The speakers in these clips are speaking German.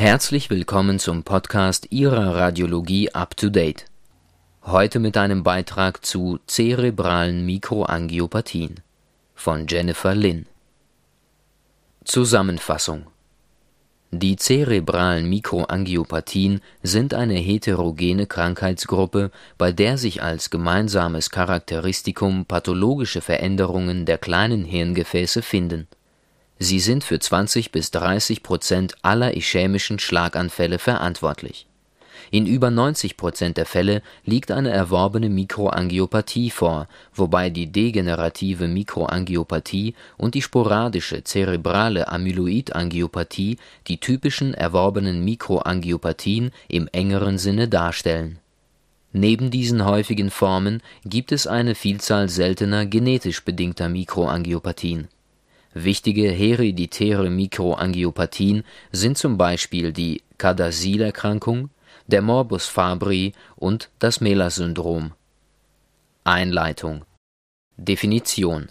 Herzlich willkommen zum Podcast Ihrer Radiologie Up to Date. Heute mit einem Beitrag zu zerebralen Mikroangiopathien von Jennifer Lin. Zusammenfassung Die zerebralen Mikroangiopathien sind eine heterogene Krankheitsgruppe, bei der sich als gemeinsames Charakteristikum pathologische Veränderungen der kleinen Hirngefäße finden Sie sind für 20 bis 30 Prozent aller ischämischen Schlaganfälle verantwortlich. In über 90 Prozent der Fälle liegt eine erworbene Mikroangiopathie vor, wobei die degenerative Mikroangiopathie und die sporadische zerebrale Amyloidangiopathie die typischen erworbenen Mikroangiopathien im engeren Sinne darstellen. Neben diesen häufigen Formen gibt es eine Vielzahl seltener genetisch bedingter Mikroangiopathien Wichtige hereditäre Mikroangiopathien sind zum Beispiel die CADASIL-Erkrankung, der Morbus Fabry und das Mehler-Syndrom. Einleitung. Definition.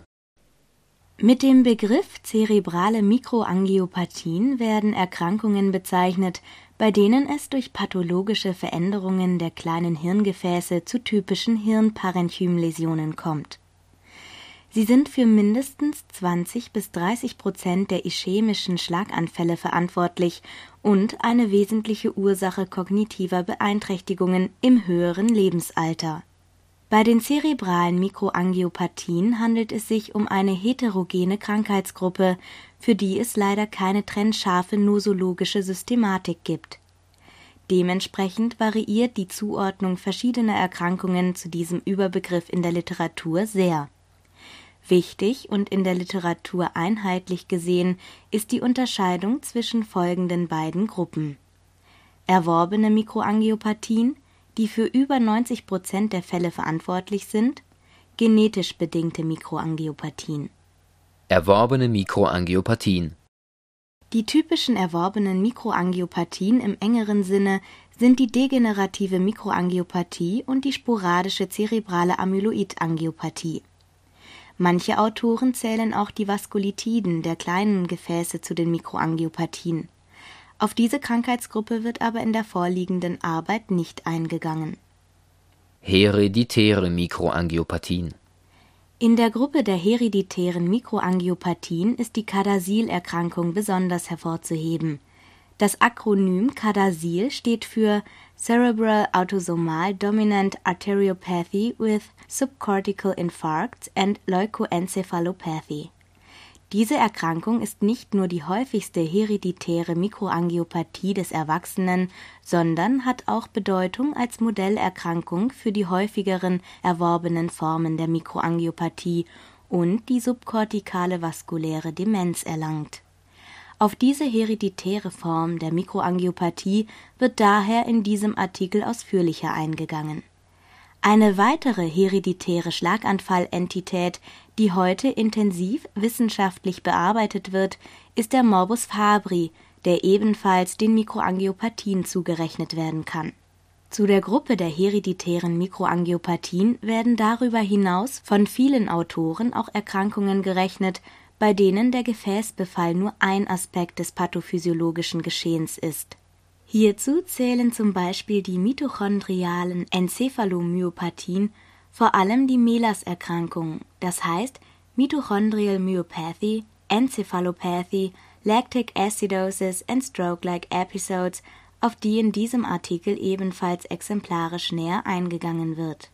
Mit dem Begriff zerebrale Mikroangiopathien werden Erkrankungen bezeichnet, bei denen es durch pathologische Veränderungen der kleinen Hirngefäße zu typischen Hirnparenchymläsionen kommt Sie sind für mindestens 20 bis 30 Prozent der ischämischen Schlaganfälle verantwortlich und eine wesentliche Ursache kognitiver Beeinträchtigungen im höheren Lebensalter. Bei den zerebralen Mikroangiopathien handelt es sich um eine heterogene Krankheitsgruppe, für die es leider keine trennscharfe nosologische Systematik gibt. Dementsprechend variiert die Zuordnung verschiedener Erkrankungen zu diesem Überbegriff in der Literatur sehr Wichtig und in der Literatur einheitlich gesehen ist die Unterscheidung zwischen folgenden beiden Gruppen: erworbene Mikroangiopathien, die für über 90 Prozent der Fälle verantwortlich sind, genetisch bedingte Mikroangiopathien. Erworbene Mikroangiopathien. Die typischen erworbenen Mikroangiopathien im engeren Sinne sind die degenerative Mikroangiopathie und die sporadische zerebrale Amyloidangiopathie Manche Autoren zählen auch die Vaskulitiden der kleinen Gefäße zu den Mikroangiopathien. Auf diese Krankheitsgruppe wird aber in der vorliegenden Arbeit nicht eingegangen. Hereditäre Mikroangiopathien In der Gruppe der hereditären Mikroangiopathien ist die Cadasil-Erkrankung besonders hervorzuheben das Akronym CADASIL steht für Cerebral Autosomal Dominant Arteriopathy with Subcortical Infarcts and Leukoencephalopathy. Diese Erkrankung ist nicht nur die häufigste hereditäre Mikroangiopathie des Erwachsenen, sondern hat auch Bedeutung als Modellerkrankung für die häufigeren erworbenen Formen der Mikroangiopathie und die subkortikale vaskuläre Demenz erlangt auf diese hereditäre Form der Mikroangiopathie wird daher in diesem Artikel ausführlicher eingegangen. Eine weitere hereditäre Schlaganfallentität, die heute intensiv wissenschaftlich bearbeitet wird, ist der Morbus Fabry, der ebenfalls den Mikroangiopathien zugerechnet werden kann. Zu der Gruppe der hereditären Mikroangiopathien werden darüber hinaus von vielen Autoren auch Erkrankungen gerechnet, bei denen der Gefäßbefall nur ein Aspekt des pathophysiologischen Geschehens ist. Hierzu zählen zum Beispiel die mitochondrialen Enzephalomyopathien, vor allem die MELAS-Erkrankung, das heißt Mitochondrial Myopathy, Encephalopathy, Lactic Acidosis and Stroke-like Episodes, auf die in diesem Artikel ebenfalls exemplarisch näher eingegangen wird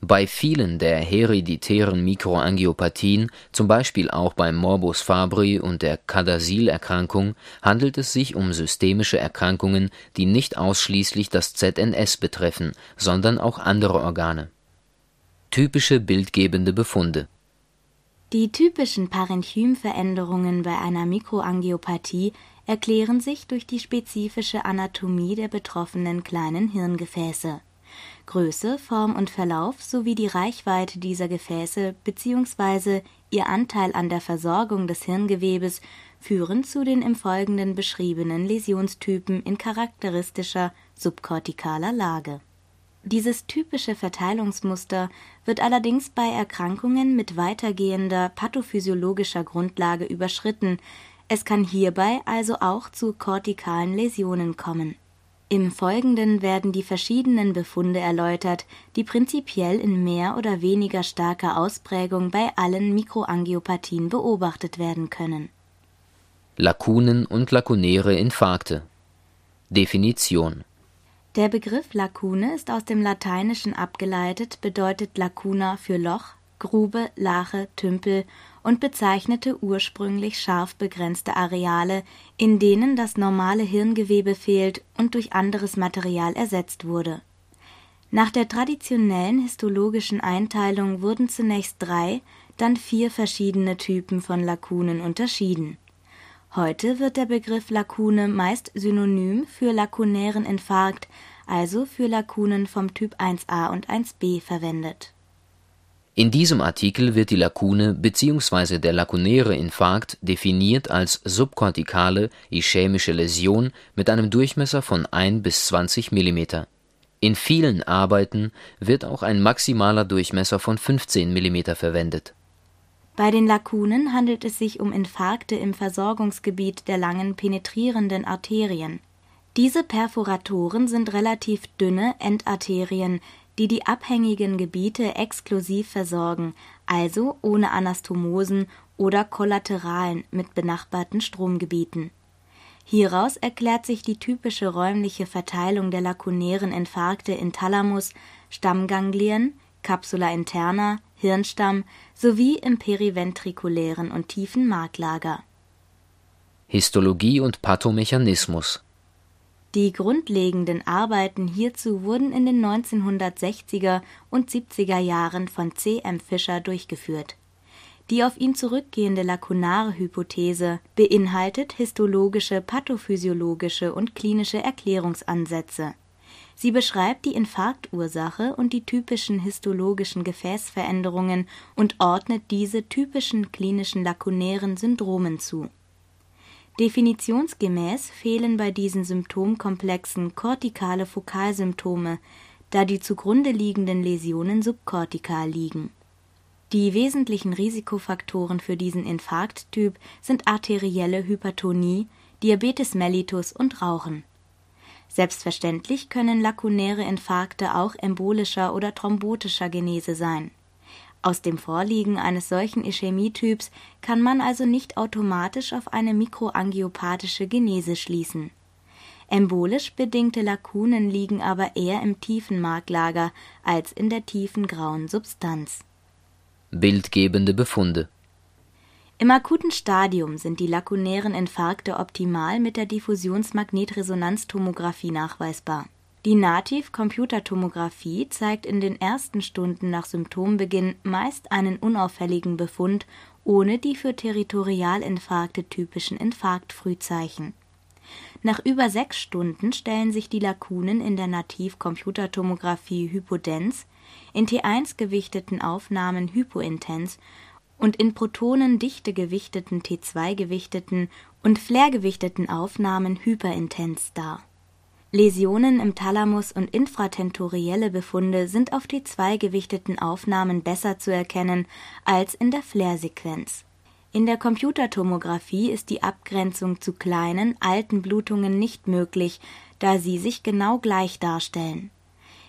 bei vielen der hereditären Mikroangiopathien, zum Beispiel auch beim Morbus Fabry und der CADASIL-Erkrankung, handelt es sich um systemische Erkrankungen, die nicht ausschließlich das ZNS betreffen, sondern auch andere Organe. Typische bildgebende Befunde Die typischen Parenchymveränderungen bei einer Mikroangiopathie erklären sich durch die spezifische Anatomie der betroffenen kleinen Hirngefäße Größe, Form und Verlauf sowie die Reichweite dieser Gefäße bzw. ihr Anteil an der Versorgung des Hirngewebes führen zu den im Folgenden beschriebenen Läsionstypen in charakteristischer subkortikaler Lage. Dieses typische Verteilungsmuster wird allerdings bei Erkrankungen mit weitergehender pathophysiologischer Grundlage überschritten, Es kann hierbei also auch zu kortikalen Läsionen kommen. Im Folgenden werden die verschiedenen Befunde erläutert, die prinzipiell in mehr oder weniger starker Ausprägung bei allen Mikroangiopathien beobachtet werden können. Lakunen und lakunäre Infarkte Definition Der Begriff Lakune ist aus dem Lateinischen abgeleitet, bedeutet lacuna für Loch, Grube, Lache, Tümpel und bezeichnete ursprünglich scharf begrenzte Areale, in denen das normale Hirngewebe fehlt und durch anderes Material ersetzt wurde. Nach der traditionellen histologischen Einteilung wurden zunächst drei, dann vier verschiedene Typen von Lakunen unterschieden. Heute wird der Begriff Lakune meist synonym für lakunären Infarkt, also für Lakunen vom Typ 1a und 1b verwendet in diesem Artikel wird die Lakune bzw. der lakunäre Infarkt definiert als subkortikale ischämische Läsion mit einem Durchmesser von 1 bis 20 mm. In vielen Arbeiten wird auch ein maximaler Durchmesser von 15 mm verwendet. Bei den Lakunen handelt es sich um Infarkte im Versorgungsgebiet der langen penetrierenden Arterien. Diese Perforatoren sind relativ dünne Endarterien, die die abhängigen Gebiete exklusiv versorgen, also ohne Anastomosen oder Kollateralen mit benachbarten Stromgebieten. Hieraus erklärt sich die typische räumliche Verteilung der lakunären Infarkte in Thalamus, Stammganglien, Capsula interna, Hirnstamm sowie im periventrikulären und tiefen Marklager. Histologie und Pathomechanismus die grundlegenden Arbeiten hierzu wurden in den 1960er und 70er Jahren von C. M. Fischer durchgeführt. Die auf ihn zurückgehende lakunare Hypothese beinhaltet histologische, pathophysiologische und klinische Erklärungsansätze. Sie beschreibt die Infarktursache und die typischen histologischen Gefäßveränderungen und ordnet diese typischen klinischen lakunären Syndromen zu Definitionsgemäß fehlen bei diesen Symptomkomplexen kortikale Fokalsymptome, da die zugrunde liegenden Läsionen subkortikal liegen. Die wesentlichen Risikofaktoren für diesen Infarkttyp sind arterielle Hypertonie, Diabetes mellitus und Rauchen. Selbstverständlich können lakunäre Infarkte auch embolischer oder thrombotischer Genese sein aus dem Vorliegen eines solchen Ischämietyps kann man also nicht automatisch auf eine mikroangiopathische Genese schließen. Embolisch bedingte Lakunen liegen aber eher im tiefen Marklager als in der tiefen grauen Substanz. Bildgebende Befunde Im akuten Stadium sind die lakunären Infarkte optimal mit der Diffusionsmagnetresonanztomographie nachweisbar die Nativ-Computertomographie zeigt in den ersten Stunden nach Symptombeginn meist einen unauffälligen Befund ohne die für Territorialinfarkte typischen Infarktfrühzeichen. Nach über sechs Stunden stellen sich die Lakunen in der Nativ-Computertomographie hypodens, in T1 gewichteten Aufnahmen hypointens und in Protonen dichte gewichteten T2 gewichteten und Flair gewichteten Aufnahmen hyperintens dar Läsionen im Thalamus und infratentorielle Befunde sind auf T2-gewichteten Aufnahmen besser zu erkennen als in der Flair-Sequenz. In der Computertomographie ist die Abgrenzung zu kleinen, alten Blutungen nicht möglich, da sie sich genau gleich darstellen.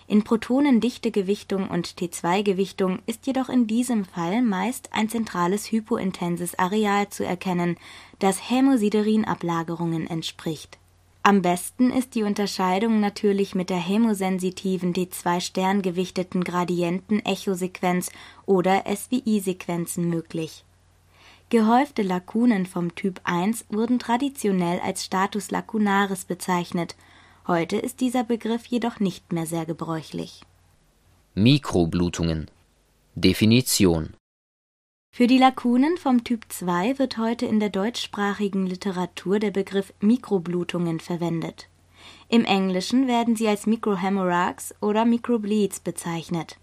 In Protonendichtegewichtung und T2-Gewichtung ist jedoch in diesem Fall meist ein zentrales hypointenses Areal zu erkennen, das Hämosiderin-Ablagerungen entspricht am besten ist die Unterscheidung natürlich mit der hämosensitiven D2-Stern-gewichteten Gradienten-Echosequenz oder SWI-Sequenzen möglich. Gehäufte Lakunen vom Typ 1 wurden traditionell als Status lacunaris bezeichnet, heute ist dieser Begriff jedoch nicht mehr sehr gebräuchlich. Mikroblutungen Definition für die Lakunen vom Typ 2 wird heute in der deutschsprachigen Literatur der Begriff Mikroblutungen verwendet. Im Englischen werden sie als Microhemorrhags oder Microbleeds bezeichnet.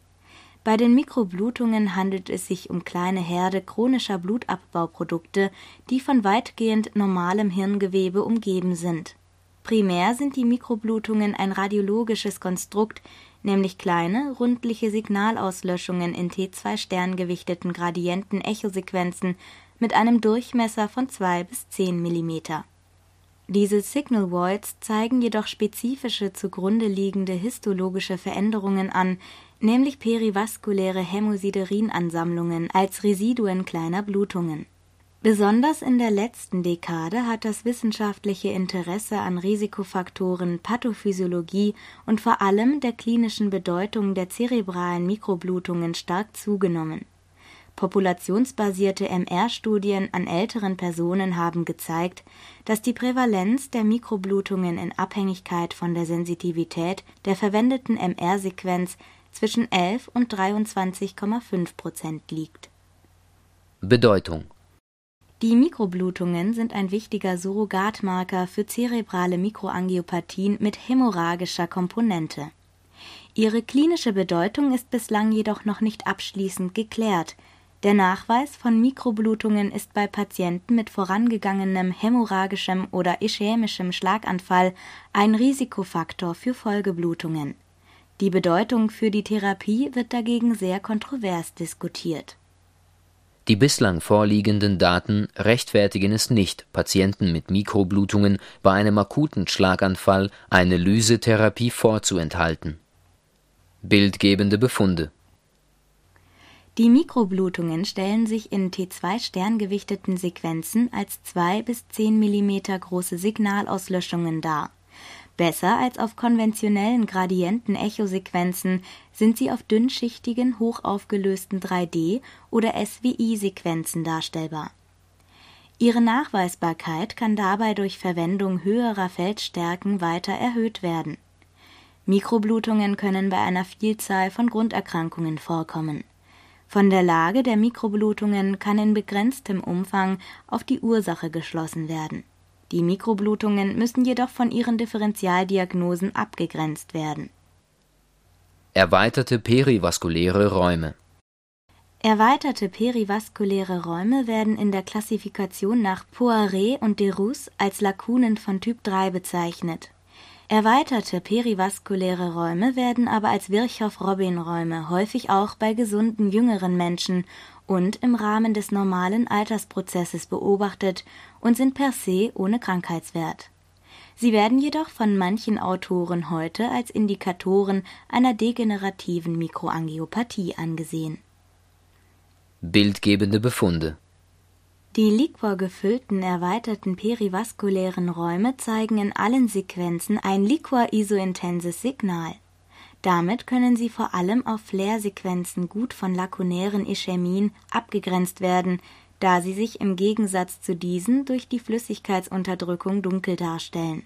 Bei den Mikroblutungen handelt es sich um kleine Herde chronischer Blutabbauprodukte, die von weitgehend normalem Hirngewebe umgeben sind. Primär sind die Mikroblutungen ein radiologisches Konstrukt, nämlich kleine, rundliche Signalauslöschungen in T2-Sterngewichteten Gradienten-Echosequenzen mit einem Durchmesser von 2 bis 10 Millimeter. Diese Signal Voids zeigen jedoch spezifische zugrunde liegende histologische Veränderungen an, nämlich perivaskuläre Hämosiderin-Ansammlungen als Residuen kleiner Blutungen. Besonders in der letzten Dekade hat das wissenschaftliche Interesse an Risikofaktoren, Pathophysiologie und vor allem der klinischen Bedeutung der zerebralen Mikroblutungen stark zugenommen Populationsbasierte MR-Studien an älteren Personen haben gezeigt, dass die Prävalenz der Mikroblutungen in Abhängigkeit von der Sensitivität der verwendeten MR-Sequenz zwischen 11 und 23,5 Prozent liegt. Bedeutung Die Mikroblutungen sind ein wichtiger Surrogatmarker für zerebrale Mikroangiopathien mit hämorrhagischer Komponente. Ihre klinische Bedeutung ist bislang jedoch noch nicht abschließend geklärt der Nachweis von Mikroblutungen ist bei Patienten mit vorangegangenem hämorrhagischem oder ischämischem Schlaganfall ein Risikofaktor für Folgeblutungen. Die Bedeutung für die Therapie wird dagegen sehr kontrovers diskutiert. Die bislang vorliegenden Daten rechtfertigen es nicht, Patienten mit Mikroblutungen bei einem akuten Schlaganfall eine Lysetherapie vorzuenthalten. Bildgebende Befunde die Mikroblutungen stellen sich in T2-sterngewichteten Sequenzen als 2 bis 10 mm große Signalauslöschungen dar. Besser als auf konventionellen Gradienten-Echosequenzen sind sie auf dünnschichtigen, hochaufgelösten 3D- oder SWI-Sequenzen darstellbar. Ihre Nachweisbarkeit kann dabei durch Verwendung höherer Feldstärken weiter erhöht werden. Mikroblutungen können bei einer Vielzahl von Grunderkrankungen vorkommen von der Lage der Mikroblutungen kann in begrenztem Umfang auf die Ursache geschlossen werden. Die Mikroblutungen müssen jedoch von ihren Differentialdiagnosen abgegrenzt werden. Erweiterte perivaskuläre Räume Erweiterte perivaskuläre Räume werden in der Klassifikation nach Poiret und Deroux als Lakunen von Typ 3 bezeichnet Erweiterte perivaskuläre Räume werden aber als Virchow-Robin-Räume häufig auch bei gesunden jüngeren Menschen und im Rahmen des normalen Altersprozesses beobachtet und sind per se ohne Krankheitswert. Sie werden jedoch von manchen Autoren heute als Indikatoren einer degenerativen Mikroangiopathie angesehen. Bildgebende Befunde die liquorgefüllten erweiterten perivaskulären Räume zeigen in allen Sequenzen ein liquor-isointenses Signal. Damit können sie vor allem auf Flair-Sequenzen gut von lakunären Ischämien abgegrenzt werden, da sie sich im Gegensatz zu diesen durch die Flüssigkeitsunterdrückung dunkel darstellen.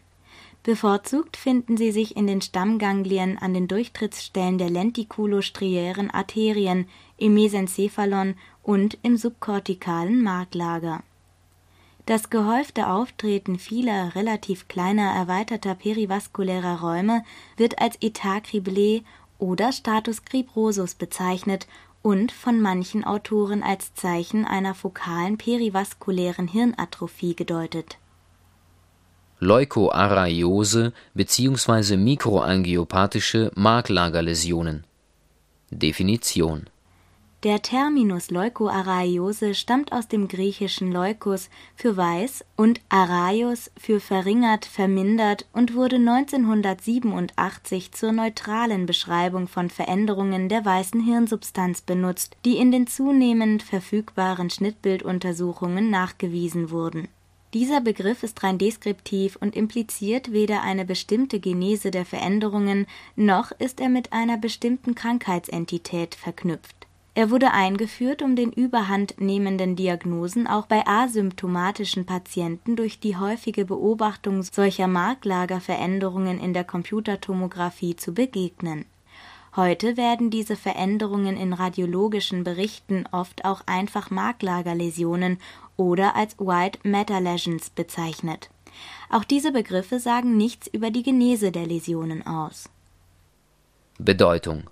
Bevorzugt finden sie sich in den Stammganglien an den Durchtrittsstellen der lentikulostriären Arterien, im Mesencephalon und im subkortikalen Marklager. Das gehäufte Auftreten vieler relativ kleiner erweiterter perivaskulärer Räume wird als Etat criblé oder Status cribrosus bezeichnet und von manchen Autoren als Zeichen einer fokalen perivaskulären Hirnatrophie gedeutet. Leukoarrheiose bzw. mikroangiopathische Marklagerläsionen Definition der Terminus Leukoarrheiose stammt aus dem griechischen leukos für weiß und arrheios für verringert, vermindert und wurde 1987 zur neutralen Beschreibung von Veränderungen der weißen Hirnsubstanz benutzt, die in den zunehmend verfügbaren Schnittbilduntersuchungen nachgewiesen wurden. Dieser Begriff ist rein deskriptiv und impliziert weder eine bestimmte Genese der Veränderungen, noch ist er mit einer bestimmten Krankheitsentität verknüpft er wurde eingeführt, um den überhandnehmenden Diagnosen auch bei asymptomatischen Patienten durch die häufige Beobachtung solcher Marklagerveränderungen in der Computertomographie zu begegnen. Heute werden diese Veränderungen in radiologischen Berichten oft auch einfach Marklagerläsionen oder als White Matter Lesions bezeichnet. Auch diese Begriffe sagen nichts über die Genese der Läsionen aus. Bedeutung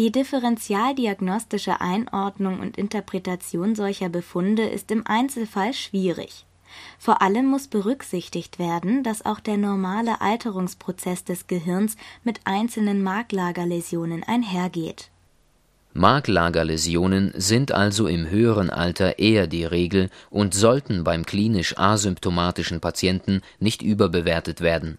die differentialdiagnostische Einordnung und Interpretation solcher Befunde ist im Einzelfall schwierig. Vor allem muss berücksichtigt werden, dass auch der normale Alterungsprozess des Gehirns mit einzelnen Marklagerläsionen einhergeht Marklagerläsionen sind also im höheren Alter eher die Regel und sollten beim klinisch asymptomatischen Patienten nicht überbewertet werden.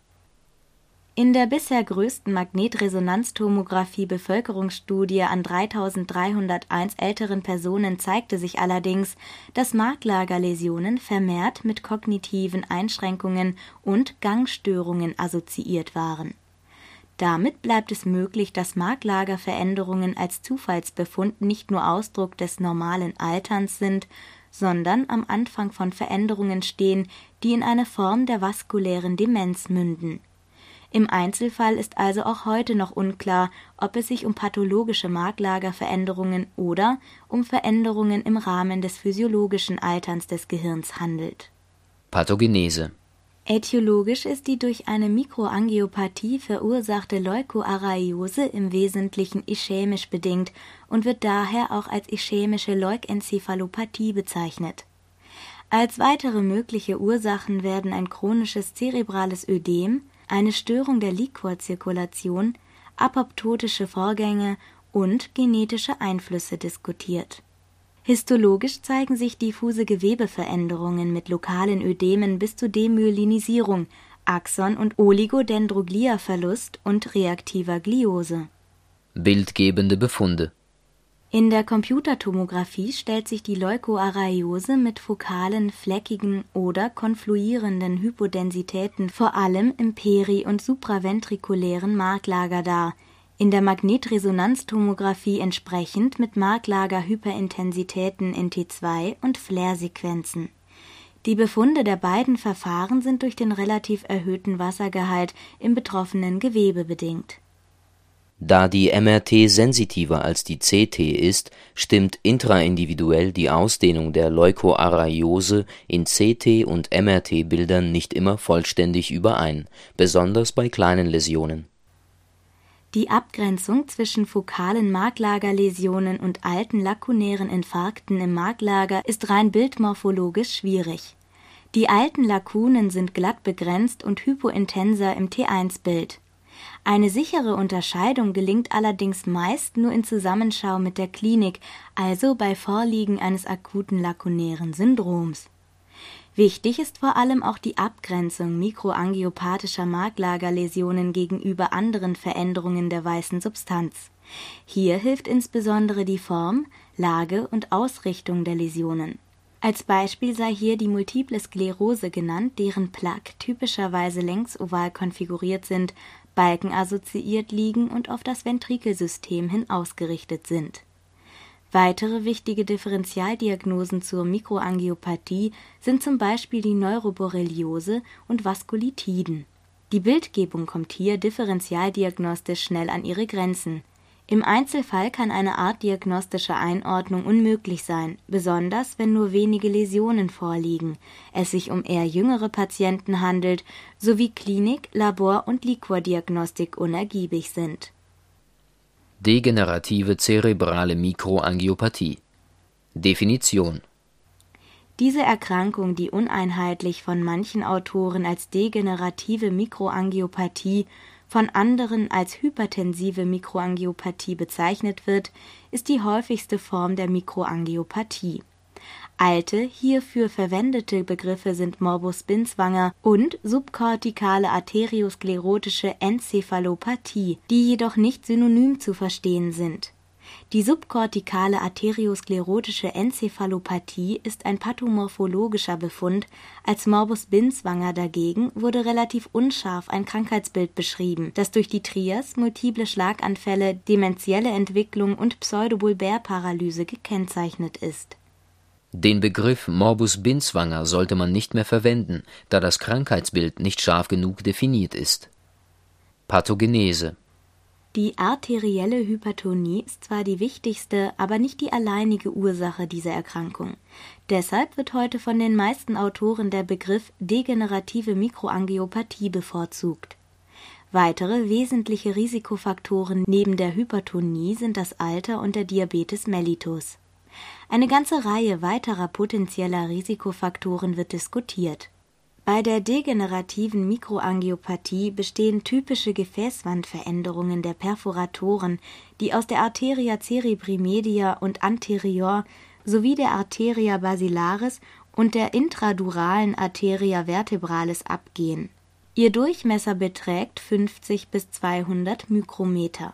In der bisher größten Magnetresonanztomographie-Bevölkerungsstudie an 3301 älteren Personen zeigte sich allerdings, dass Marklagerläsionen vermehrt mit kognitiven Einschränkungen und Gangstörungen assoziiert waren damit bleibt es möglich, dass Marklagerveränderungen als Zufallsbefund nicht nur Ausdruck des normalen Alterns sind, sondern am Anfang von Veränderungen stehen, die in eine Form der vaskulären Demenz münden. Im Einzelfall ist also auch heute noch unklar, ob es sich um pathologische Marklagerveränderungen oder um Veränderungen im Rahmen des physiologischen Alterns des Gehirns handelt. Pathogenese Ätiologisch ist die durch eine Mikroangiopathie verursachte Leukoarrheiose im Wesentlichen ischämisch bedingt und wird daher auch als ischämische Leukenzephalopathie bezeichnet. Als weitere mögliche Ursachen werden ein chronisches zerebrales Ödem, eine Störung der Liquorzirkulation, apoptotische Vorgänge und genetische Einflüsse diskutiert Histologisch zeigen sich diffuse Gewebeveränderungen mit lokalen Ödemen bis zu Demyelinisierung, Axon und Oligodendrogliaverlust und reaktiver Gliose. Bildgebende Befunde In der Computertomographie stellt sich die Leukoarrheiose mit fokalen, fleckigen oder konfluierenden Hypodensitäten vor allem im peri und supraventrikulären Marklager dar in der Magnetresonanztomographie entsprechend mit Marklager-Hyperintensitäten in T2 und Flair-Sequenzen. Die Befunde der beiden Verfahren sind durch den relativ erhöhten Wassergehalt im betroffenen Gewebe bedingt. Da die MRT sensitiver als die CT ist, stimmt intraindividuell die Ausdehnung der Leukoarrheiose in CT und MRT-Bildern nicht immer vollständig überein, besonders bei kleinen Läsionen die Abgrenzung zwischen fokalen Marklagerläsionen und alten lakunären Infarkten im Marklager ist rein bildmorphologisch schwierig. Die alten Lakunen sind glatt begrenzt und hypointenser im T1-Bild. Eine sichere Unterscheidung gelingt allerdings meist nur in Zusammenschau mit der Klinik, also bei Vorliegen eines akuten lakunären Syndroms Wichtig ist vor allem auch die Abgrenzung mikroangiopathischer Marklagerläsionen gegenüber anderen Veränderungen der weißen Substanz. Hier hilft insbesondere die Form, Lage und Ausrichtung der Läsionen. Als Beispiel sei hier die Multiple Sklerose genannt, deren Plaque typischerweise längsoval konfiguriert sind, balkenassoziiert liegen und auf das Ventrikelsystem hin ausgerichtet sind Weitere wichtige Differentialdiagnosen zur Mikroangiopathie sind zum Beispiel die Neuroborreliose und Vaskulitiden. Die Bildgebung kommt hier differentialdiagnostisch schnell an ihre Grenzen. Im Einzelfall kann eine artdiagnostische Einordnung unmöglich sein, besonders wenn nur wenige Läsionen vorliegen, es sich um eher jüngere Patienten handelt sowie Klinik, Labor und Liquordiagnostik unergiebig sind. Degenerative cerebrale Mikroangiopathie. Definition. Diese Erkrankung, die uneinheitlich von manchen Autoren als degenerative Mikroangiopathie, von anderen als hypertensive Mikroangiopathie bezeichnet wird, ist die häufigste Form der Mikroangiopathie Alte, hierfür verwendete Begriffe sind Morbus Binswanger und subkortikale arteriosklerotische Enzephalopathie, die jedoch nicht synonym zu verstehen sind. Die subkortikale arteriosklerotische Enzephalopathie ist ein pathomorphologischer Befund, als Morbus Binswanger dagegen wurde relativ unscharf ein Krankheitsbild beschrieben, das durch die Trias, multiple Schlaganfälle, dementielle Entwicklung und Pseudobulbär-Paralyse gekennzeichnet ist. Den Begriff Morbus Binswanger sollte man nicht mehr verwenden, da das Krankheitsbild nicht scharf genug definiert ist. Pathogenese Die arterielle Hypertonie ist zwar die wichtigste, aber nicht die alleinige Ursache dieser Erkrankung. Deshalb wird heute von den meisten Autoren der Begriff degenerative Mikroangiopathie bevorzugt. Weitere wesentliche Risikofaktoren neben der Hypertonie sind das Alter und der Diabetes mellitus eine ganze Reihe weiterer potenzieller Risikofaktoren wird diskutiert. Bei der degenerativen Mikroangiopathie bestehen typische Gefäßwandveränderungen der Perforatoren, die aus der Arteria cerebri media und anterior sowie der Arteria basilaris und der intraduralen Arteria vertebralis abgehen. Ihr Durchmesser beträgt 50 bis 200 Mikrometer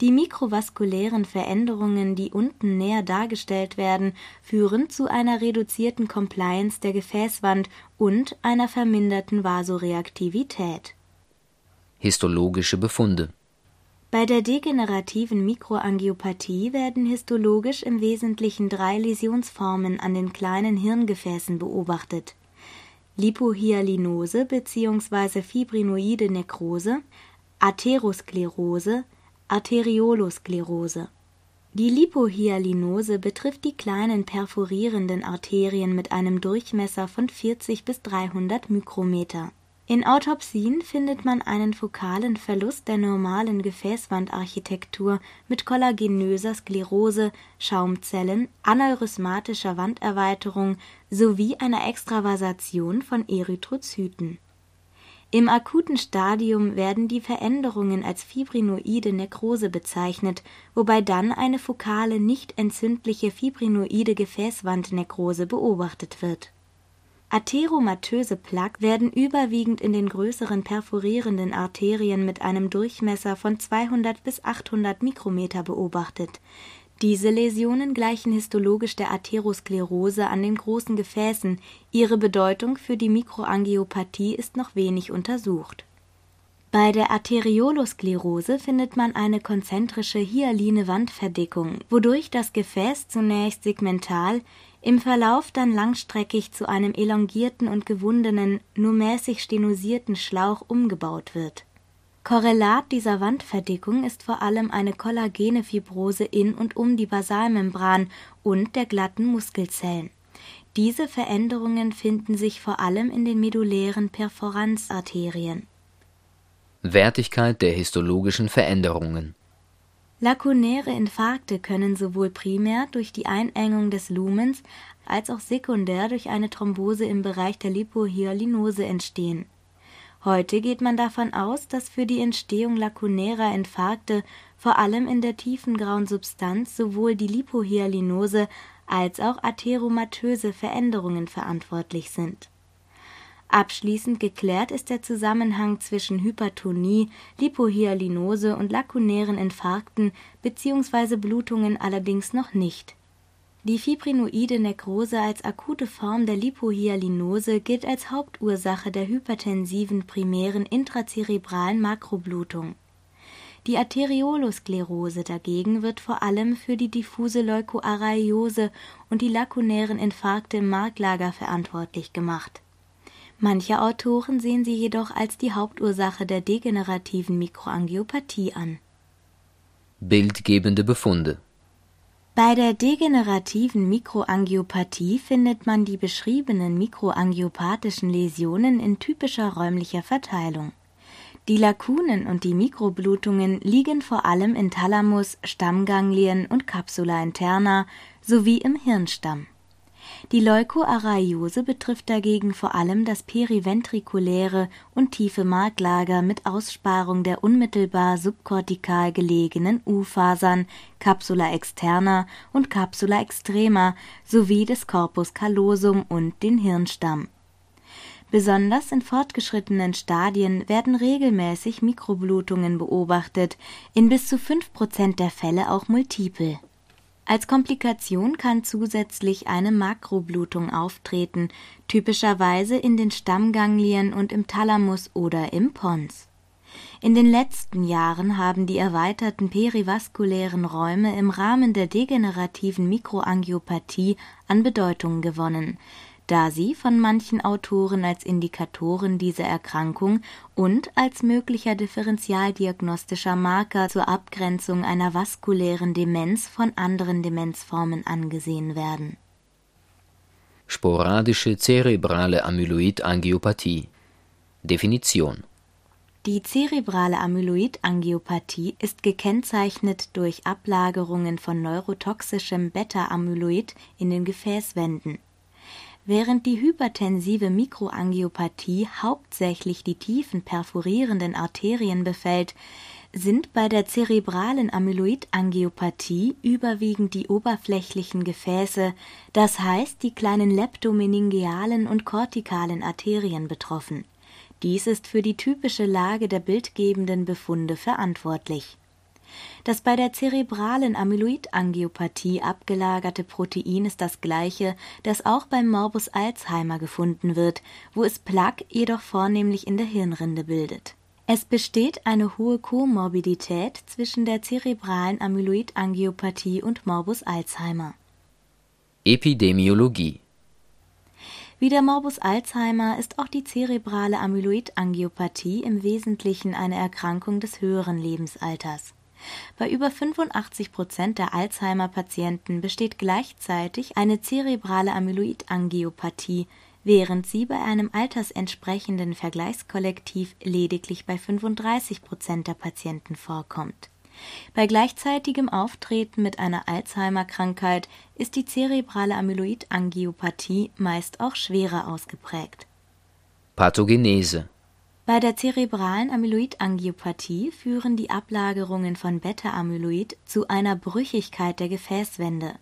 die mikrovaskulären Veränderungen, die unten näher dargestellt werden, führen zu einer reduzierten Compliance der Gefäßwand und einer verminderten Vasoreaktivität. Histologische Befunde Bei der degenerativen Mikroangiopathie werden histologisch im Wesentlichen drei Läsionsformen an den kleinen Hirngefäßen beobachtet: Lipohyalinose bzw. fibrinoide Nekrose, Atherosklerose Arteriolosklerose. Die Lipohyalinose betrifft die kleinen perforierenden Arterien mit einem Durchmesser von 40 bis 300 Mikrometer. In Autopsien findet man einen fokalen Verlust der normalen Gefäßwandarchitektur mit kollagenöser Sklerose, Schaumzellen, aneurysmatischer Wanderweiterung sowie einer Extravasation von Erythrozyten im akuten Stadium werden die Veränderungen als fibrinoide Nekrose bezeichnet, wobei dann eine fokale nicht entzündliche fibrinoide Gefäßwandnekrose beobachtet wird. Atheromatöse Plaques werden überwiegend in den größeren perforierenden Arterien mit einem Durchmesser von 200 bis 800 Mikrometer beobachtet diese Läsionen gleichen histologisch der Atherosklerose an den großen Gefäßen, ihre Bedeutung für die Mikroangiopathie ist noch wenig untersucht. Bei der Arteriolosklerose findet man eine konzentrische hyaline Wandverdickung, wodurch das Gefäß zunächst segmental, im Verlauf dann langstreckig zu einem elongierten und gewundenen, nur mäßig stenosierten Schlauch umgebaut wird Korrelat dieser Wandverdickung ist vor allem eine kollagene Fibrose in und um die Basalmembran und der glatten Muskelzellen. Diese Veränderungen finden sich vor allem in den medullären Perforanzarterien. Wertigkeit der histologischen Veränderungen Lakunäre Infarkte können sowohl primär durch die Einengung des Lumens als auch sekundär durch eine Thrombose im Bereich der Lipohyalinose entstehen Heute geht man davon aus, dass für die Entstehung lakunärer Infarkte vor allem in der tiefen grauen Substanz sowohl die Lipohyalinose als auch atheromatöse Veränderungen verantwortlich sind. Abschließend geklärt ist der Zusammenhang zwischen Hypertonie, Lipohyalinose und lakunären Infarkten bzw. Blutungen allerdings noch nicht die fibrinoide Nekrose als akute Form der Lipohyalinose gilt als Hauptursache der hypertensiven primären intrazerebralen Makroblutung. Die Arteriosklerose dagegen wird vor allem für die diffuse Leukoarrheiose und die lakunären Infarkte im Marklager verantwortlich gemacht. Manche Autoren sehen sie jedoch als die Hauptursache der degenerativen Mikroangiopathie an. Bildgebende Befunde bei der degenerativen Mikroangiopathie findet man die beschriebenen mikroangiopathischen Läsionen in typischer räumlicher Verteilung. Die Lakunen und die Mikroblutungen liegen vor allem in Thalamus, Stammganglien und Capsula interna sowie im Hirnstamm die Leukoarrheiose betrifft dagegen vor allem das periventrikuläre und tiefe Marklager mit Aussparung der unmittelbar subkortikal gelegenen U-Fasern Capsula externa und Capsula extrema sowie des Corpus callosum und den Hirnstamm. Besonders in fortgeschrittenen Stadien werden regelmäßig Mikroblutungen beobachtet, in bis zu fünf Prozent der Fälle auch multiple als Komplikation kann zusätzlich eine Makroblutung auftreten, typischerweise in den Stammganglien und im Thalamus oder im Pons. In den letzten Jahren haben die erweiterten perivaskulären Räume im Rahmen der degenerativen Mikroangiopathie an Bedeutung gewonnen da sie von manchen Autoren als Indikatoren dieser Erkrankung und als möglicher differentialdiagnostischer Marker zur Abgrenzung einer vaskulären Demenz von anderen Demenzformen angesehen werden. Sporadische zerebrale Amyloidangiopathie. Definition. Die zerebrale Amyloidangiopathie ist gekennzeichnet durch Ablagerungen von neurotoxischem Beta-Amyloid in den Gefäßwänden Während die hypertensive Mikroangiopathie hauptsächlich die tiefen perforierenden Arterien befällt, sind bei der zerebralen Amyloidangiopathie überwiegend die oberflächlichen Gefäße, das heißt die kleinen leptomeningealen und kortikalen Arterien betroffen. Dies ist für die typische Lage der bildgebenden Befunde verantwortlich. Das bei der zerebralen Amyloidangiopathie abgelagerte Protein ist das gleiche, das auch beim Morbus Alzheimer gefunden wird, wo es Plaque jedoch vornehmlich in der Hirnrinde bildet es besteht eine hohe Komorbidität zwischen der zerebralen Amyloidangiopathie und Morbus Alzheimer. Epidemiologie Wie der Morbus Alzheimer ist auch die zerebrale Amyloidangiopathie im Wesentlichen eine Erkrankung des höheren Lebensalters. Bei über 85 Prozent der Alzheimer-Patienten besteht gleichzeitig eine zerebrale Amyloidangiopathie, während sie bei einem altersentsprechenden Vergleichskollektiv lediglich bei 35 Prozent der Patienten vorkommt. Bei gleichzeitigem Auftreten mit einer Alzheimer-Krankheit ist die zerebrale Amyloidangiopathie meist auch schwerer ausgeprägt. Pathogenese Bei der zerebralen Amyloidangiopathie führen die Ablagerungen von Beta-Amyloid zu einer Brüchigkeit der Gefäßwände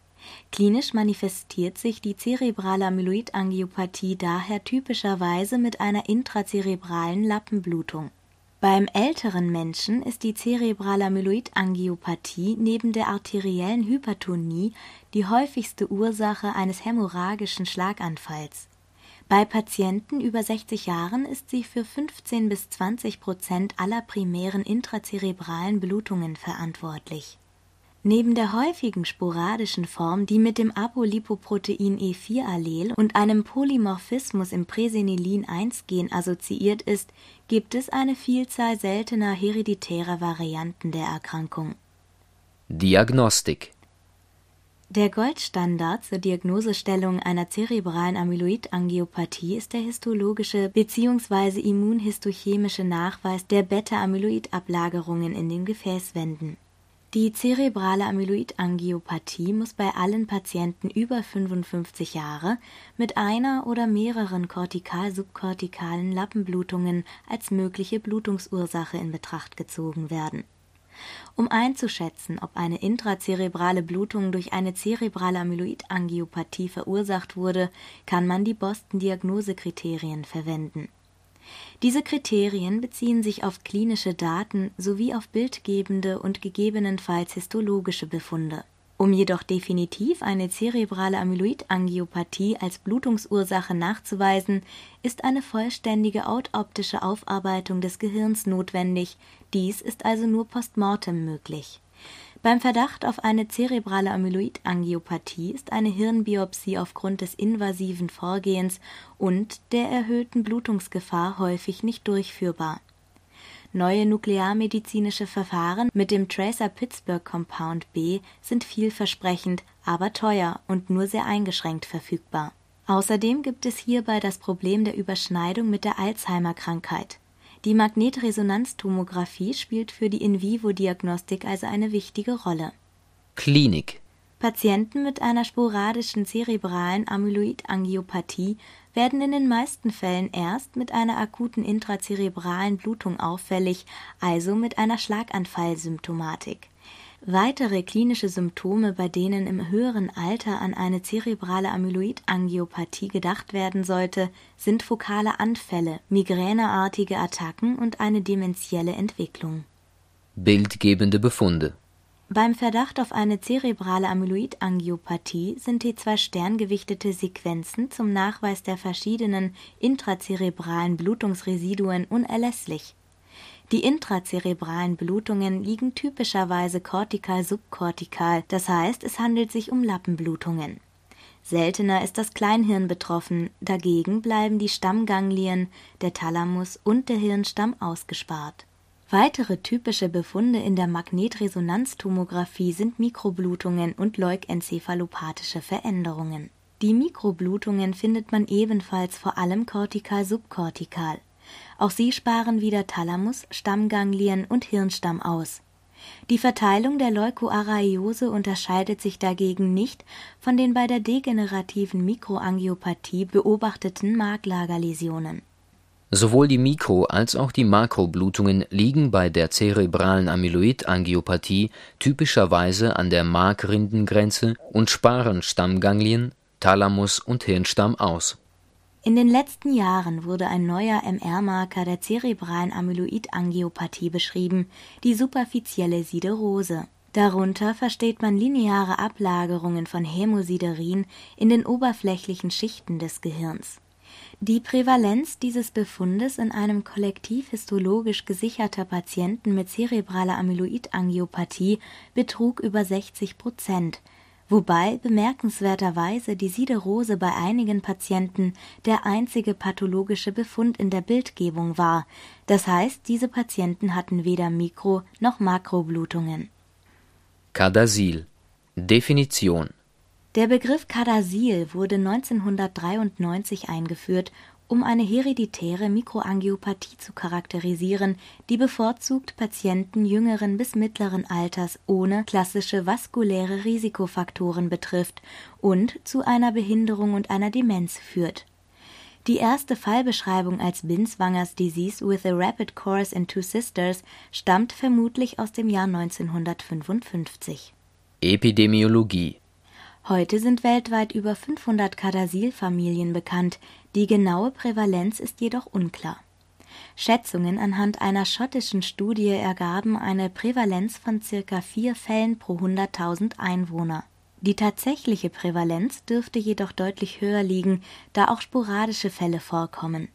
Klinisch manifestiert sich die zerebrale Amyloidangiopathie daher typischerweise mit einer intrazerebralen Lappenblutung. Beim älteren Menschen ist die zerebrale Amyloidangiopathie neben der arteriellen Hypertonie die häufigste Ursache eines hämorrhagischen Schlaganfalls. Bei Patienten über 60 Jahren ist sie für 15 bis 20 Prozent aller primären intrazerebralen Blutungen verantwortlich Neben der häufigen sporadischen Form, die mit dem Apolipoprotein E4-Allel und einem Polymorphismus im Presenilin-1-Gen assoziiert ist, gibt es eine Vielzahl seltener hereditärer Varianten der Erkrankung. Diagnostik Der Goldstandard zur Diagnosestellung einer zerebralen Amyloidangiopathie ist der histologische bzw. immunhistochemische Nachweis der Beta-Amyloid-Ablagerungen in den Gefäßwänden die zerebrale Amyloidangiopathie muss bei allen Patienten über 55 Jahre mit einer oder mehreren kortikal-subkortikalen Lappenblutungen als mögliche Blutungsursache in Betracht gezogen werden. Um einzuschätzen, ob eine intrazerebrale Blutung durch eine zerebrale Amyloidangiopathie verursacht wurde, kann man die Boston-Diagnosekriterien verwenden diese Kriterien beziehen sich auf klinische Daten sowie auf bildgebende und gegebenenfalls histologische Befunde. Um jedoch definitiv eine zerebrale Amyloidangiopathie als Blutungsursache nachzuweisen, ist eine vollständige autoptische Aufarbeitung des Gehirns notwendig, dies ist also nur post mortem möglich beim Verdacht auf eine zerebrale Amyloidangiopathie ist eine Hirnbiopsie aufgrund des invasiven Vorgehens und der erhöhten Blutungsgefahr häufig nicht durchführbar. Neue nuklearmedizinische Verfahren mit dem Tracer Pittsburgh Compound B sind vielversprechend, aber teuer und nur sehr eingeschränkt verfügbar. Außerdem gibt es hierbei das Problem der Überschneidung mit der Alzheimer-Krankheit die Magnetresonanztomographie spielt für die In-vivo-Diagnostik also eine wichtige Rolle. Klinik Patienten mit einer sporadischen zerebralen Amyloidangiopathie werden in den meisten Fällen erst mit einer akuten intrazerebralen Blutung auffällig, also mit einer Schlaganfallsymptomatik Weitere klinische Symptome, bei denen im höheren Alter an eine zerebrale Amyloidangiopathie gedacht werden sollte, sind fokale Anfälle, migräneartige Attacken und eine dementielle Entwicklung. Bildgebende Befunde Beim Verdacht auf eine zerebrale Amyloidangiopathie sind die zwei sterngewichtete Sequenzen zum Nachweis der verschiedenen intrazerebralen Blutungsresiduen unerlässlich die intrazerebralen Blutungen liegen typischerweise kortikal-subkortikal, das heißt, es handelt sich um Lappenblutungen. Seltener ist das Kleinhirn betroffen, dagegen bleiben die Stammganglien, der Thalamus und der Hirnstamm ausgespart. Weitere typische Befunde in der Magnetresonanztomographie sind Mikroblutungen und leukencephalopathische Veränderungen. Die Mikroblutungen findet man ebenfalls vor allem kortikal-subkortikal auch sie sparen wieder Thalamus, Stammganglien und Hirnstamm aus. Die Verteilung der Leukoarrheiose unterscheidet sich dagegen nicht von den bei der degenerativen Mikroangiopathie beobachteten Marklagerläsionen. Sowohl die Mikro als auch die Makroblutungen liegen bei der zerebralen Amyloidangiopathie typischerweise an der Markrindengrenze und sparen Stammganglien, Thalamus und Hirnstamm aus. In den letzten Jahren wurde ein neuer MR-Marker der zerebralen Amyloidangiopathie beschrieben, die superfizielle Siderose. Darunter versteht man lineare Ablagerungen von Hämosiderin in den oberflächlichen Schichten des Gehirns. Die Prävalenz dieses Befundes in einem kollektiv histologisch gesicherter Patienten mit zerebraler Amyloidangiopathie betrug über 60 Prozent wobei bemerkenswerterweise die Siderose bei einigen Patienten der einzige pathologische Befund in der Bildgebung war, das heißt, diese Patienten hatten weder Mikro noch Makroblutungen. Cadasil Definition Der Begriff Cadasil wurde 1993 eingeführt um eine hereditäre Mikroangiopathie zu charakterisieren, die bevorzugt Patienten jüngeren bis mittleren Alters ohne klassische vaskuläre Risikofaktoren betrifft und zu einer Behinderung und einer Demenz führt. Die erste Fallbeschreibung als Binswangers Disease with a Rapid Course in Two Sisters stammt vermutlich aus dem Jahr 1955. Epidemiologie Heute sind weltweit über 500 Cadasil-Familien bekannt, die genaue Prävalenz ist jedoch unklar. Schätzungen anhand einer schottischen Studie ergaben eine Prävalenz von circa vier Fällen pro 100.000 Einwohner. Die tatsächliche Prävalenz dürfte jedoch deutlich höher liegen, da auch sporadische Fälle vorkommen.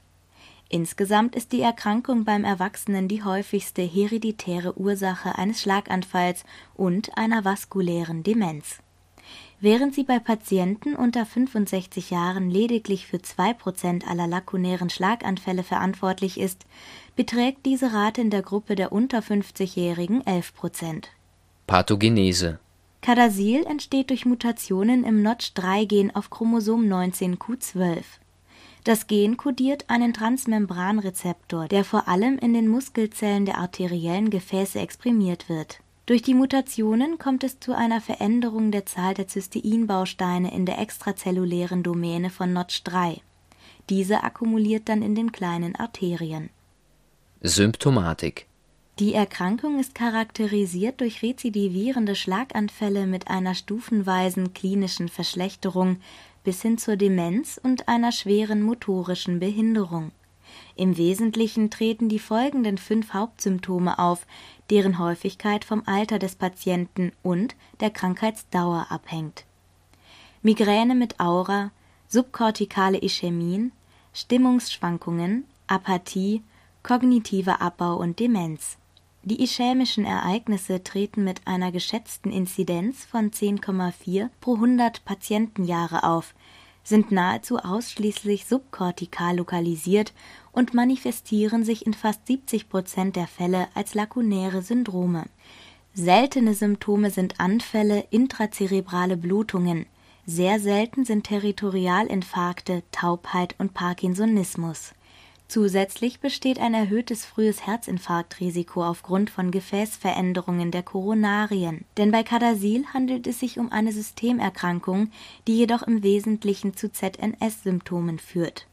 Insgesamt ist die Erkrankung beim Erwachsenen die häufigste hereditäre Ursache eines Schlaganfalls und einer vaskulären Demenz Während sie bei Patienten unter 65 Jahren lediglich für zwei Prozent aller lakunären Schlaganfälle verantwortlich ist, beträgt diese Rate in der Gruppe der unter 50-Jährigen 11 Prozent. Pathogenese Cadasil entsteht durch Mutationen im Notch3-Gen auf Chromosom 19q12. Das Gen kodiert einen Transmembranrezeptor, der vor allem in den Muskelzellen der arteriellen Gefäße exprimiert wird durch die Mutationen kommt es zu einer Veränderung der Zahl der Cysteinbausteine in der extrazellulären Domäne von Notch3. Diese akkumuliert dann in den kleinen Arterien. Symptomatik Die Erkrankung ist charakterisiert durch rezidivierende Schlaganfälle mit einer stufenweisen klinischen Verschlechterung bis hin zur Demenz und einer schweren motorischen Behinderung im Wesentlichen treten die folgenden fünf Hauptsymptome auf, deren Häufigkeit vom Alter des Patienten und der Krankheitsdauer abhängt. Migräne mit Aura, subkortikale Ischämien, Stimmungsschwankungen, Apathie, kognitiver Abbau und Demenz. Die ischämischen Ereignisse treten mit einer geschätzten Inzidenz von 10,4 pro 100 Patientenjahre auf, sind nahezu ausschließlich subkortikal lokalisiert und manifestieren sich in fast 70 Prozent der Fälle als lakunäre Syndrome. Seltene Symptome sind Anfälle, intrazerebrale Blutungen. Sehr selten sind Territorialinfarkte, Taubheit und Parkinsonismus. Zusätzlich besteht ein erhöhtes frühes Herzinfarktrisiko aufgrund von Gefäßveränderungen der Koronarien, denn bei Cadasil handelt es sich um eine Systemerkrankung, die jedoch im Wesentlichen zu ZNS-Symptomen führt.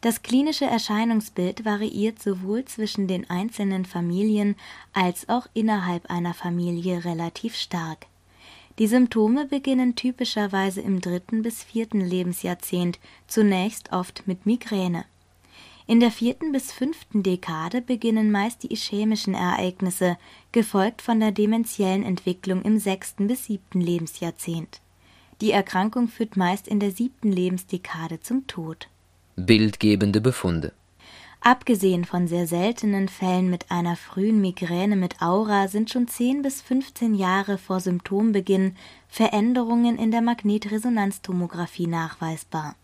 Das klinische Erscheinungsbild variiert sowohl zwischen den einzelnen Familien als auch innerhalb einer Familie relativ stark. Die Symptome beginnen typischerweise im dritten bis vierten Lebensjahrzehnt, zunächst oft mit Migräne in der vierten bis fünften Dekade beginnen meist die ischämischen Ereignisse, gefolgt von der dementiellen Entwicklung im sechsten bis siebten Lebensjahrzehnt. Die Erkrankung führt meist in der siebten Lebensdekade zum Tod. Bildgebende Befunde Abgesehen von sehr seltenen Fällen mit einer frühen Migräne mit Aura sind schon 10 bis 15 Jahre vor Symptombeginn Veränderungen in der Magnetresonanztomographie nachweisbar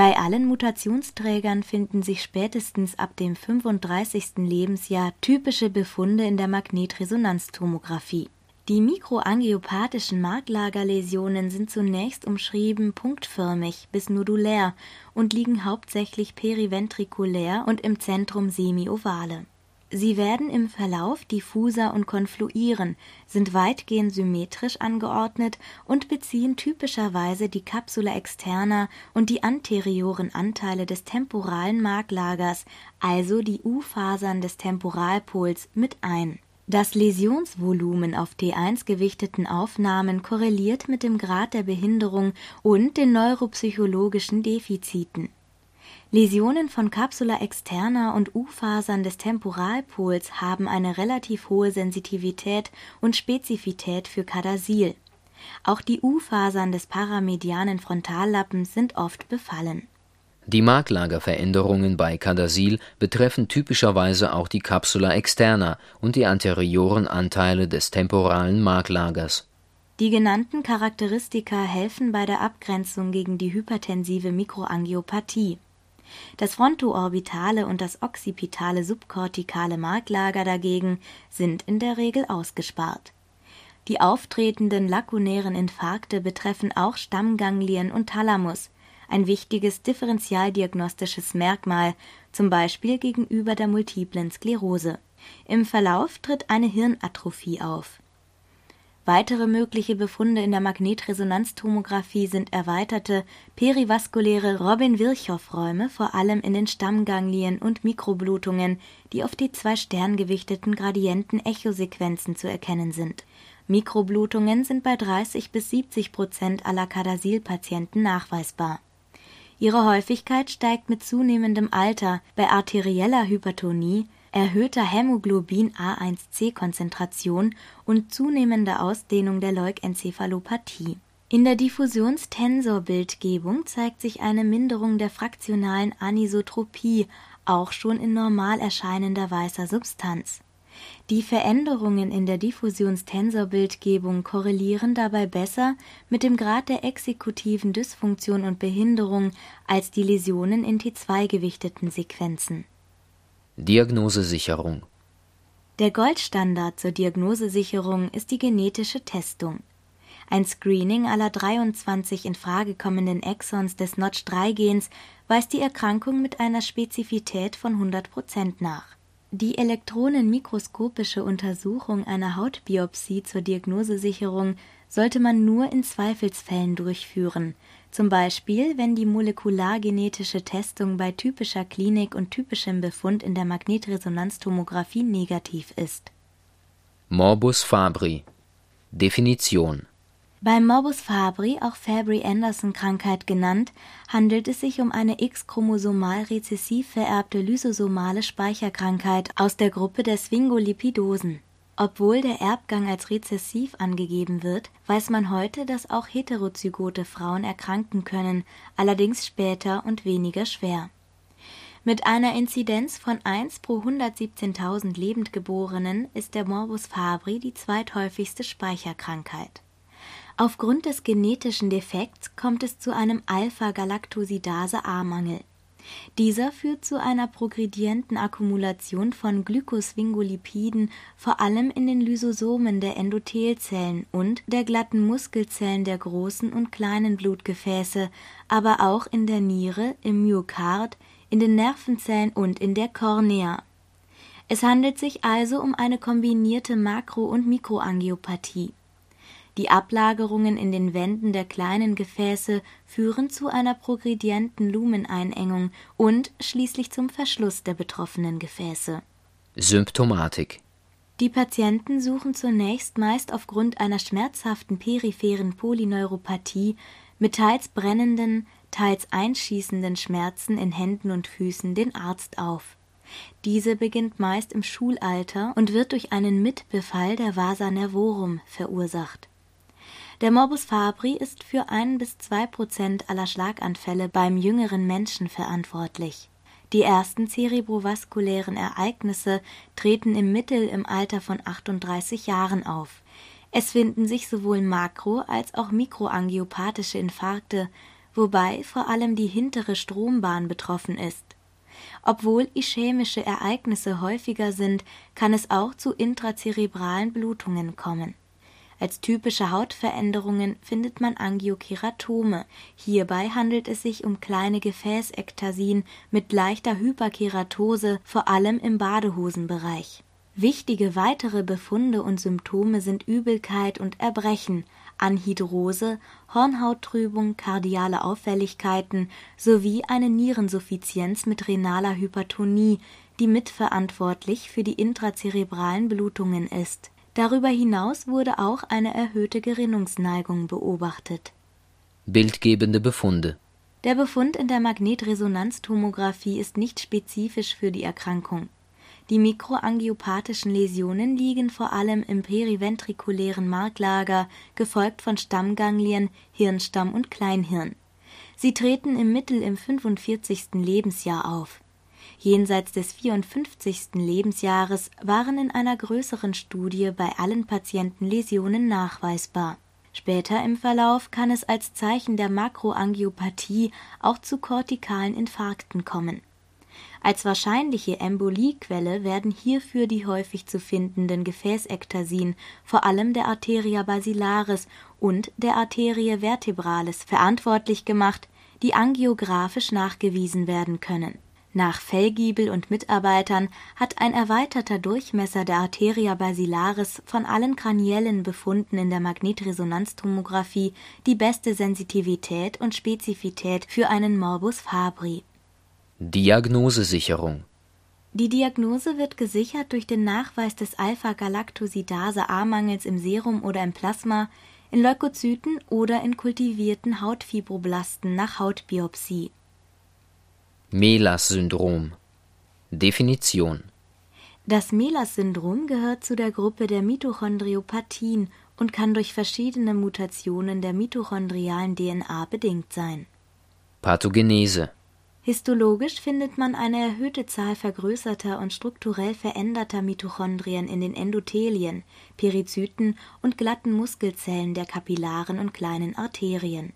bei allen Mutationsträgern finden sich spätestens ab dem 35. Lebensjahr typische Befunde in der Magnetresonanztomographie. Die mikroangiopathischen Marklagerläsionen sind zunächst umschrieben punktförmig bis nodulär und liegen hauptsächlich periventrikulär und im Zentrum semiovale Sie werden im Verlauf diffuser und konfluieren, sind weitgehend symmetrisch angeordnet und beziehen typischerweise die Capsula externa und die anterioren Anteile des temporalen Marklagers, also die U-Fasern des Temporalpols, mit ein. Das Läsionsvolumen auf T1 gewichteten Aufnahmen korreliert mit dem Grad der Behinderung und den neuropsychologischen Defiziten Läsionen von Capsula externa und U-Fasern des Temporalpols haben eine relativ hohe Sensitivität und Spezifität für Kadasil. Auch die U-Fasern des paramedianen Frontallappens sind oft befallen. Die Marklagerveränderungen bei Kadasil betreffen typischerweise auch die Capsula externa und die anterioren Anteile des temporalen Marklagers. Die genannten Charakteristika helfen bei der Abgrenzung gegen die hypertensive Mikroangiopathie das frontoorbitale und das occipitale subkortikale Marklager dagegen sind in der Regel ausgespart. Die auftretenden lakunären Infarkte betreffen auch Stammganglien und Thalamus, ein wichtiges differentialdiagnostisches Merkmal, zum Beispiel gegenüber der multiplen Sklerose. Im Verlauf tritt eine Hirnatrophie auf Weitere mögliche Befunde in der Magnetresonanztomographie sind erweiterte perivaskuläre Robin-Virchow-Räume vor allem in den Stammganglien und Mikroblutungen, die auf die zwei sterngewichteten Gradienten-Echosequenzen zu erkennen sind. Mikroblutungen sind bei 30 bis 70 Prozent aller Kadasil-Patienten nachweisbar. Ihre Häufigkeit steigt mit zunehmendem Alter, bei arterieller Hypertonie erhöhter Hämoglobin-A1C-Konzentration und zunehmender Ausdehnung der Leukenzephalopathie. In der Diffusionstensorbildgebung zeigt sich eine Minderung der fraktionalen Anisotropie, auch schon in normal erscheinender weißer Substanz. Die Veränderungen in der Diffusionstensorbildgebung korrelieren dabei besser mit dem Grad der exekutiven Dysfunktion und Behinderung als die Läsionen in T2-gewichteten Sequenzen Diagnosesicherung Der Goldstandard zur Diagnosesicherung ist die genetische Testung. Ein Screening aller 23 in Frage kommenden Exons des Notch3-Gens weist die Erkrankung mit einer Spezifität von 100 Prozent nach. Die elektronenmikroskopische Untersuchung einer Hautbiopsie zur Diagnosesicherung sollte man nur in Zweifelsfällen durchführen zum Beispiel wenn die molekulargenetische Testung bei typischer Klinik und typischem Befund in der Magnetresonanztomographie negativ ist. Morbus Fabri Definition. Beim Morbus Fabri, auch Fabry-Anderson-Krankheit genannt, handelt es sich um eine X-chromosomal rezessiv vererbte lysosomale Speicherkrankheit aus der Gruppe der Sphingolipidosen obwohl der Erbgang als rezessiv angegeben wird, weiß man heute, dass auch heterozygote Frauen erkranken können, allerdings später und weniger schwer. Mit einer Inzidenz von 1 pro 117.000 Lebendgeborenen ist der Morbus Fabri die zweithäufigste Speicherkrankheit. Aufgrund des genetischen Defekts kommt es zu einem Alpha-Galactosidase-A-Mangel dieser führt zu einer progredienten Akkumulation von Glykosphingolipiden vor allem in den Lysosomen der Endothelzellen und der glatten Muskelzellen der großen und kleinen Blutgefäße, aber auch in der Niere, im Myokard, in den Nervenzellen und in der Kornea. Es handelt sich also um eine kombinierte Makro und Mikroangiopathie die Ablagerungen in den Wänden der kleinen Gefäße führen zu einer progredienten Lumeneinengung und schließlich zum Verschluss der betroffenen Gefäße. Symptomatik Die Patienten suchen zunächst meist aufgrund einer schmerzhaften peripheren Polyneuropathie mit teils brennenden, teils einschießenden Schmerzen in Händen und Füßen den Arzt auf. Diese beginnt meist im Schulalter und wird durch einen Mitbefall der Vasa nervorum verursacht der Morbus Fabri ist für ein bis zwei Prozent aller Schlaganfälle beim jüngeren Menschen verantwortlich. Die ersten zerebrovaskulären Ereignisse treten im Mittel im Alter von 38 Jahren auf. Es finden sich sowohl makro- als auch mikroangiopathische Infarkte, wobei vor allem die hintere Strombahn betroffen ist. Obwohl ischämische Ereignisse häufiger sind, kann es auch zu intrazerebralen Blutungen kommen Als typische Hautveränderungen findet man Angiokeratome. Hierbei handelt es sich um kleine Gefäßektasien mit leichter Hyperkeratose, vor allem im Badehosenbereich. Wichtige weitere Befunde und Symptome sind Übelkeit und Erbrechen, Anhidrose, Hornhauttrübung, kardiale Auffälligkeiten sowie eine Nierensuffizienz mit renaler Hypertonie, die mitverantwortlich für die intrazerebralen Blutungen ist. Darüber hinaus wurde auch eine erhöhte Gerinnungsneigung beobachtet. Bildgebende Befunde Der Befund in der Magnetresonanztomographie ist nicht spezifisch für die Erkrankung. Die mikroangiopathischen Läsionen liegen vor allem im periventrikulären Marklager, gefolgt von Stammganglien, Hirnstamm und Kleinhirn. Sie treten im Mittel im 45. Lebensjahr auf. Jenseits des 54. Lebensjahres waren in einer größeren Studie bei allen Patienten Läsionen nachweisbar. Später im Verlauf kann es als Zeichen der Makroangiopathie auch zu kortikalen Infarkten kommen als wahrscheinliche Emboliequelle werden hierfür die häufig zu findenden Gefäßektasien, vor allem der Arteria basilaris und der Arterie vertebralis, verantwortlich gemacht, die angiographisch nachgewiesen werden können. Nach Fellgiebel und Mitarbeitern hat ein erweiterter Durchmesser der Arteria basilaris von allen kraniellen Befunden in der Magnetresonanztomographie die beste Sensitivität und Spezifität für einen Morbus Fabri Diagnosesicherung Die Diagnose wird gesichert durch den Nachweis des Alpha-Galactosidase-A-Mangels im Serum oder im Plasma, in Leukozyten oder in kultivierten Hautfibroblasten nach Hautbiopsie. Melas-Syndrom Definition Das Melas-Syndrom gehört zu der Gruppe der Mitochondriopathien und kann durch verschiedene Mutationen der mitochondrialen DNA bedingt sein. Pathogenese Histologisch findet man eine erhöhte Zahl vergrößerter und strukturell veränderter Mitochondrien in den Endothelien, Perizyten und glatten Muskelzellen der Kapillaren und kleinen Arterien.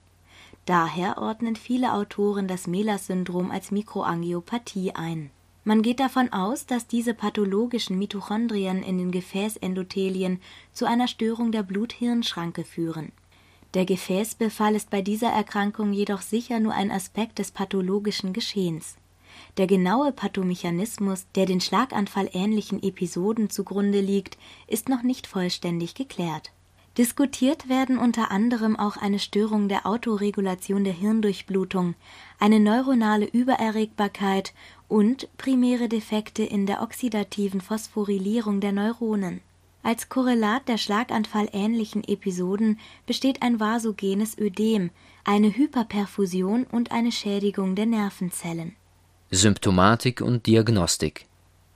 Daher ordnen viele Autoren das Melas-Syndrom als Mikroangiopathie ein. Man geht davon aus, dass diese pathologischen Mitochondrien in den Gefäßendothelien zu einer Störung der Blut-Hirn-Schranke führen der Gefäßbefall ist bei dieser Erkrankung jedoch sicher nur ein Aspekt des pathologischen Geschehens. Der genaue Pathomechanismus, der den schlaganfallähnlichen Episoden zugrunde liegt, ist noch nicht vollständig geklärt. Diskutiert werden unter anderem auch eine Störung der Autoregulation der Hirndurchblutung, eine neuronale Übererregbarkeit und primäre Defekte in der oxidativen Phosphorylierung der Neuronen als Korrelat der schlaganfallähnlichen Episoden besteht ein vasogenes Ödem, eine Hyperperfusion und eine Schädigung der Nervenzellen. Symptomatik und Diagnostik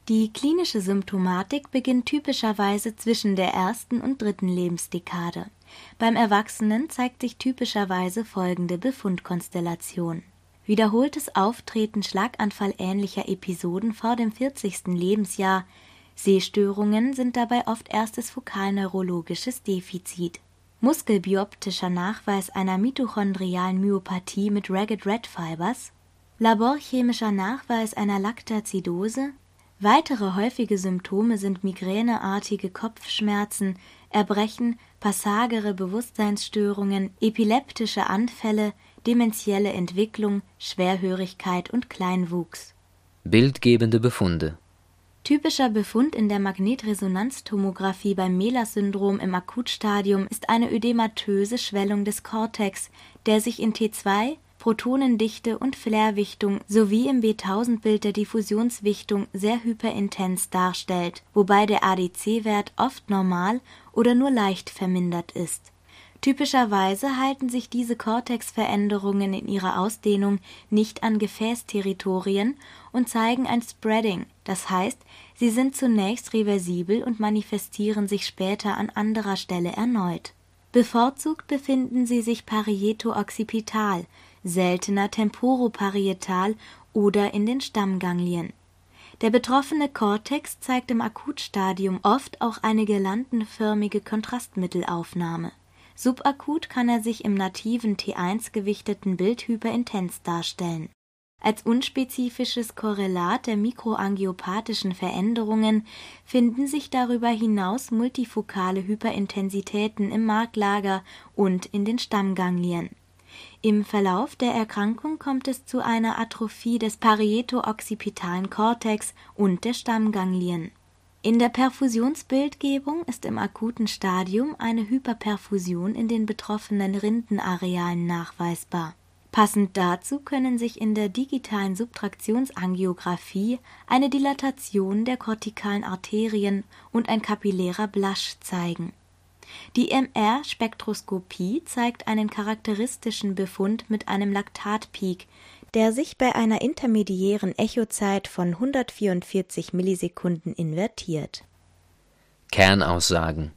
Die klinische Symptomatik beginnt typischerweise zwischen der ersten und dritten Lebensdekade. Beim Erwachsenen zeigt sich typischerweise folgende Befundkonstellation Wiederholtes Auftreten schlaganfallähnlicher Episoden vor dem 40. Lebensjahr Sehstörungen sind dabei oft erstes fokalneurologisches Defizit. Muskelbioptischer Nachweis einer mitochondrialen Myopathie mit Ragged Red Fibers, laborchemischer Nachweis einer Laktazidose. Weitere häufige Symptome sind migräneartige Kopfschmerzen, Erbrechen, passagere Bewusstseinsstörungen, epileptische Anfälle, dementielle Entwicklung, Schwerhörigkeit und Kleinwuchs. Bildgebende Befunde Typischer Befund in der Magnetresonanztomographie beim Melas-Syndrom im Akutstadium ist eine ödematöse Schwellung des Cortex, der sich in T2, Protonendichte und Flarewichtung sowie im B1000-Bild der Diffusionswichtung sehr hyperintens darstellt, wobei der ADC-Wert oft normal oder nur leicht vermindert ist Typischerweise halten sich diese Cortex-Veränderungen in ihrer Ausdehnung nicht an Gefäßterritorien und zeigen ein Spreading, das heißt, sie sind zunächst reversibel und manifestieren sich später an anderer Stelle erneut. Bevorzugt befinden sie sich parieto-occipital, seltener temporoparietal oder in den Stammganglien. Der betroffene Kortex zeigt im Akutstadium oft auch eine girlandenförmige Kontrastmittelaufnahme Subakut kann er sich im nativen T1-gewichteten Bild hyperintens darstellen Als unspezifisches Korrelat der mikroangiopathischen Veränderungen finden sich darüber hinaus multifokale Hyperintensitäten im Marklager und in den Stammganglien. Im Verlauf der Erkrankung kommt es zu einer Atrophie des parieto-occipitalen Kortex und der Stammganglien. In der Perfusionsbildgebung ist im akuten Stadium eine Hyperperfusion in den betroffenen Rindenarealen nachweisbar Passend dazu können sich in der digitalen Subtraktionsangiographie eine Dilatation der kortikalen Arterien und ein kapillärer Blasch zeigen. Die MR-Spektroskopie zeigt einen charakteristischen Befund mit einem Laktatpeak, der sich bei einer intermediären Echozeit von 144 Millisekunden invertiert. Kernaussagen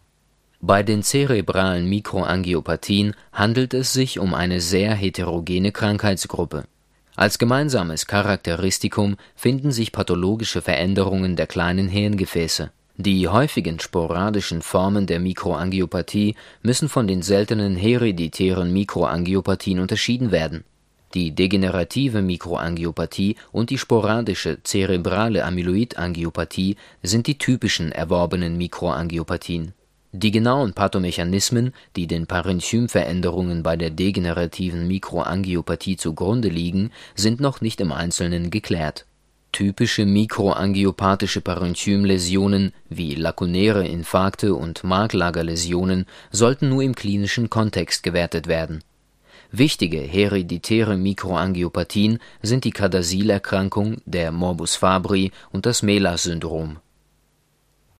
bei den zerebralen Mikroangiopathien handelt es sich um eine sehr heterogene Krankheitsgruppe. Als gemeinsames Charakteristikum finden sich pathologische Veränderungen der kleinen Hirngefäße. Die häufigen sporadischen Formen der Mikroangiopathie müssen von den seltenen hereditären Mikroangiopathien unterschieden werden. Die degenerative Mikroangiopathie und die sporadische zerebrale Amyloidangiopathie sind die typischen erworbenen Mikroangiopathien die genauen Pathomechanismen, die den Parenchymveränderungen bei der degenerativen Mikroangiopathie zugrunde liegen, sind noch nicht im Einzelnen geklärt. Typische mikroangiopathische Parenchymläsionen wie lakunäre Infarkte und Marklagerläsionen sollten nur im klinischen Kontext gewertet werden. Wichtige hereditäre Mikroangiopathien sind die Cadasil-Erkrankung, der Morbus Fabry und das Melas-Syndrom